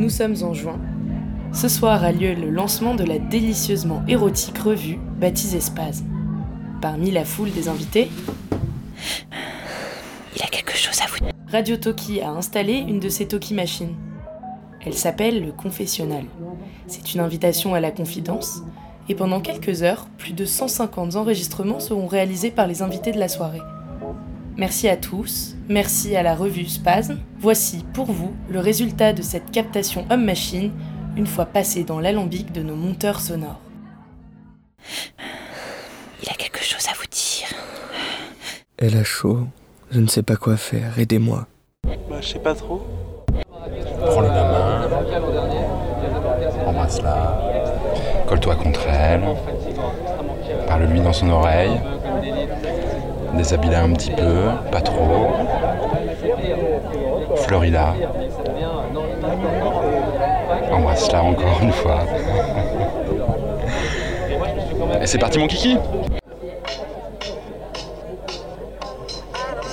Nous sommes en juin. Ce soir a lieu le lancement de la délicieusement érotique revue baptisée Spaz. Parmi la foule des invités, Il a quelque chose à vous dire. Radio Toki a installé une de ses Toki machines. Elle s'appelle le confessionnal. C'est une invitation à la confidence, et pendant quelques heures, plus de 150 enregistrements seront réalisés par les invités de la soirée. Merci à tous, merci à la revue Spasme. Voici pour vous le résultat de cette captation homme-machine une fois passé dans l'alambic de nos monteurs sonores. Il a quelque chose à vous dire. Elle a chaud, je ne sais pas quoi faire, aidez-moi. Bah, je sais pas trop. Prends-le la main. Embrasse-la. Colle-toi contre elle. Parle-lui dans son oreille. Déshabille-la un petit peu, pas trop. Fleuris-la. Embrasse-la encore une fois. Et c'est parti mon kiki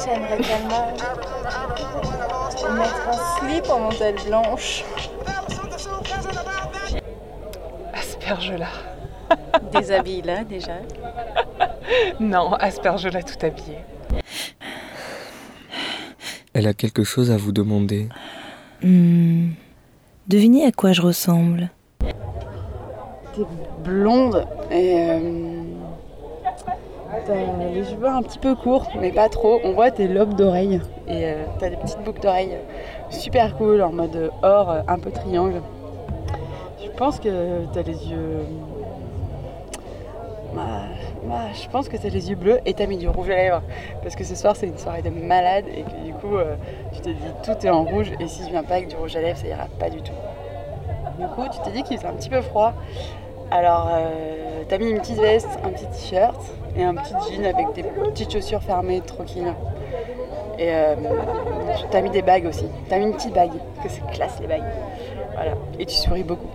J'aimerais tellement mettre un slip en dentelle blanche. Asperge-la. Déshabille-la déjà. Non, asperge-la tout habillée. Elle a quelque chose à vous demander. Hmm. Devinez à quoi je ressemble. T'es blonde et euh, t'as les cheveux un petit peu courts, mais pas trop. On voit tes lobes d'oreilles et euh, t'as des petites boucles d'oreilles super cool en mode or, euh, un peu triangle. Je pense que t'as les yeux. Bah, bah, je pense que t'as les yeux bleus et t'as mis du rouge à lèvres. Parce que ce soir c'est une soirée de malade et que du coup euh, tu t'es dit tout est en rouge et si je viens pas avec du rouge à lèvres ça ira pas du tout. Du coup tu t'es dit qu'il faisait un petit peu froid. Alors euh, t'as mis une petite veste, un petit t-shirt et un petit jean avec des petites chaussures fermées tranquilles. Et euh, t'as mis des bagues aussi. T'as mis une petite bague, parce que c'est classe les bagues. Voilà. Et tu souris beaucoup.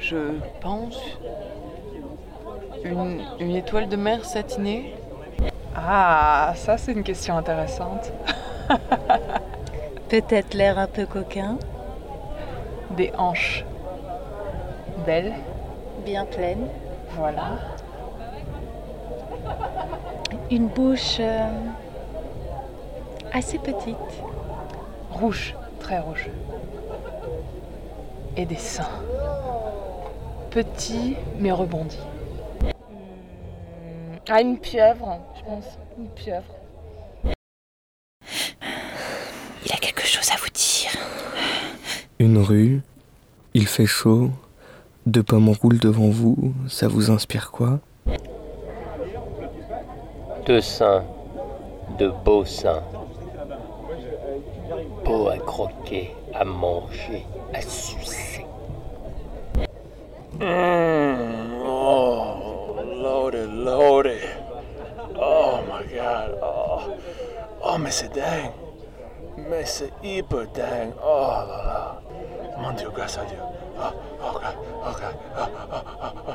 Je pense. Une, une étoile de mer satinée Ah, ça c'est une question intéressante. Peut-être l'air un peu coquin, Des hanches belles, Bien pleine. voilà. une bouche euh, assez petite. Rouge, très rouge. Et des seins. Petits mais rebondis. Ah, une pieuvre, je pense. Une pieuvre. Il a quelque chose à vous dire. Une rue, il fait chaud, deux pommes roulent devant vous, ça vous inspire quoi? Deux seins, de beaux seins. Beaux à croquer, à manger, à sucer. Mm, oh, loaded, loaded. Oh my god. Oh, oh mais c'est dingue. Mais c'est hyper dingue. Oh là là. Mon Dieu, grâce à Dieu. Oh, oh, God, oh, God, oh, oh, oh, oh.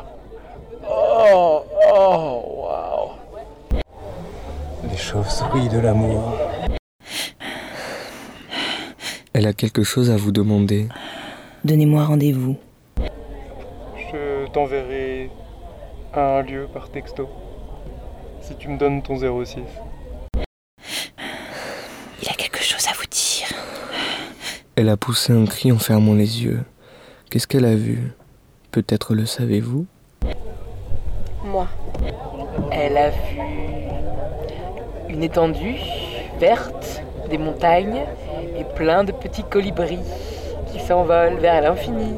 Oh, oh, wow. Les chauves-souris de l'amour. Elle a quelque chose à vous demander. Donnez-moi rendez-vous. Je t'enverrai à un lieu par texto. Si tu me donnes ton 06. Il a quelque chose à vous dire. Elle a poussé un cri en fermant les yeux. Qu'est-ce qu'elle a vu? Peut-être le savez-vous? Moi. Elle a vu une étendue verte, des montagnes et plein de petits colibris qui s'envolent vers l'infini.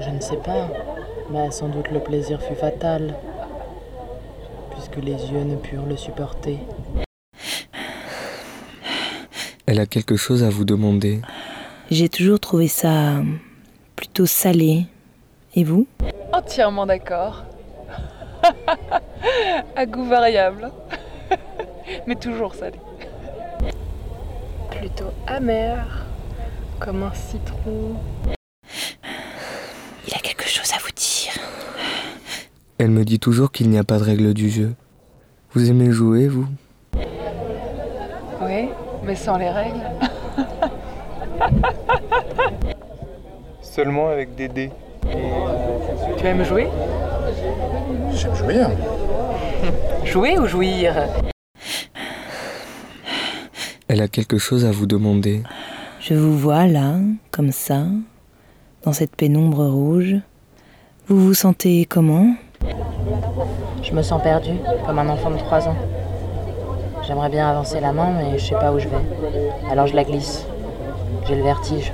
Je ne sais pas, mais sans doute le plaisir fut fatal, puisque les yeux ne purent le supporter. Elle a quelque chose à vous demander. J'ai toujours trouvé ça plutôt salé. Et vous? Entièrement d'accord. à goût variable. mais toujours salé. Plutôt amer, comme un citron. Il a quelque chose à vous dire. Elle me dit toujours qu'il n'y a pas de règle du jeu. Vous aimez jouer, vous? Oui, mais sans les règles. Seulement avec des dés. Tu aimes jouer? J'aime jouer. Jouer ou jouir? Elle a quelque chose à vous demander. Je vous vois là, comme ça, dans cette pénombre rouge. Vous vous sentez comment? Je me sens perdue, comme un enfant de 3 ans. J'aimerais bien avancer la main, mais je sais pas où je vais. Alors je la glisse. J'ai le vertige.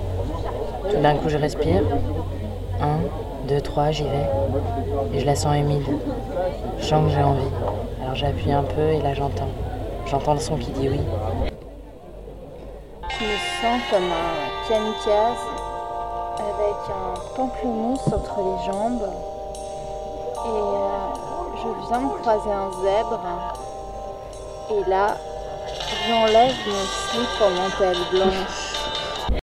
Tout d'un coup, je respire. Un, deux, trois, j'y vais. Et je la sens humide. Je sens que j'ai envie. Alors j'appuie un peu et là j'entends. J'entends le son qui dit oui. Je me sens comme un kamikaze avec un pamplemousse entre les jambes. Et euh, je viens de croiser un zèbre. Et là, j'enlève mon slip en dentelle blanche.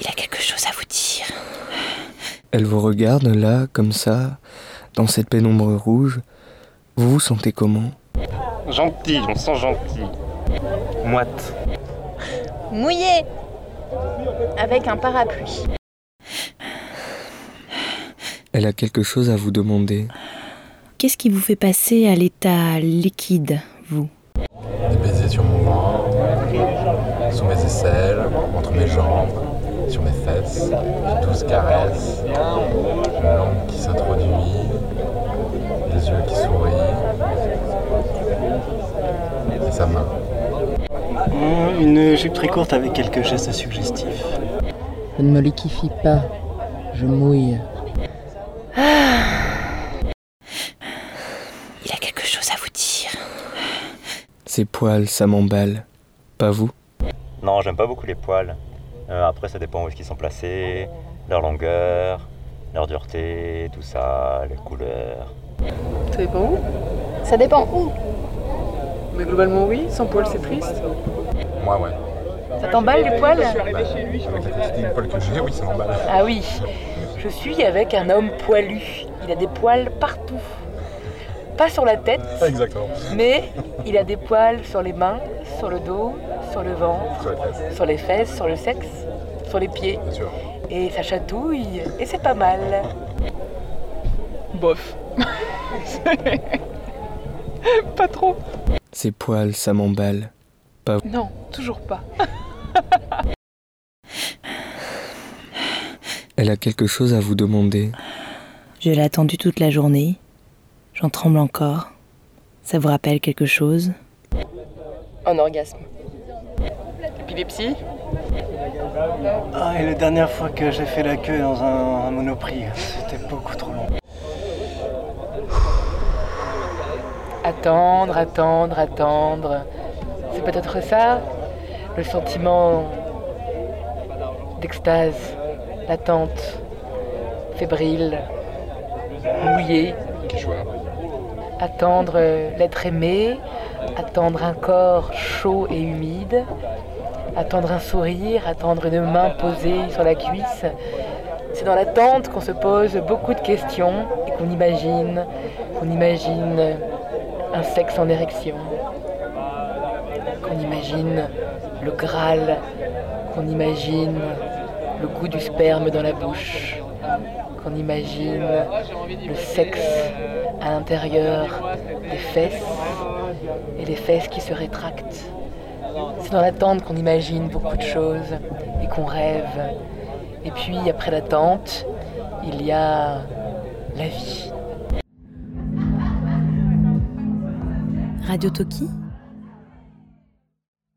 Il a quelque chose à vous dire. Elle vous regarde là, comme ça, dans cette pénombre rouge. Vous vous sentez comment? Gentil, on sent gentil. Moite. Mouillé Avec un parapluie. Elle a quelque chose à vous demander. Qu'est-ce qui vous fait passer à l'état liquide, vous? Des baisers sur mon ventre, sous mes aisselles, entre mes jambes, sur mes fesses, de douces caresses, une langue qui s'introduit, des yeux qui sourient, et sa main. Une jupe très courte avec quelques gestes suggestifs. Je ne me liquifie pas. Je mouille. Il a quelque chose à vous dire. Ses poils, ça m'emballe. Pas vous? Non, j'aime pas beaucoup les poils. Euh, après, ça dépend où est-ce qu'ils sont placés, leur longueur, leur dureté, tout ça, les couleurs. Ça dépend où Ça dépend où Mais globalement, oui, sans poils, c'est triste. Moi, ouais. Ça t'emballe les poils Avec la quantité de poils que j'ai, oui, ça m'emballe. Ah oui, je suis avec un homme poilu. Il a des poils partout. Pas sur la tête, Exactement. mais il a des poils sur les mains, sur le dos, sur le ventre, Sur les fesses. sur les fesses, sur le sexe, sur les pieds. Bien sûr. Et ça chatouille, et c'est pas mal. Bof. pas trop. Ses poils, ça m'emballe. Pas vous Non, toujours pas. Elle a quelque chose à vous demander. Je l'ai attendu toute la journée. J'en tremble encore. Ça vous rappelle quelque chose? Un orgasme. Ah, et la dernière fois que j'ai fait la queue dans un, un monoprix, c'était beaucoup trop long. Attendre, attendre, attendre. C'est peut-être ça, le sentiment d'extase, l'attente, fébrile, mouillé. Attendre l'être aimé, attendre un corps chaud et humide, attendre un sourire, attendre une main posée sur la cuisse. C'est dans l'attente qu'on se pose beaucoup de questions et qu'on imagine, qu'on imagine un sexe en érection, qu'on imagine le Graal, qu'on imagine le goût du sperme dans la bouche, qu'on imagine le sexe à l'intérieur des fesses et les fesses qui se rétractent. C'est dans l'attente qu'on imagine beaucoup de choses et qu'on rêve. Et puis après l'attente, il y a la vie. Radio Toki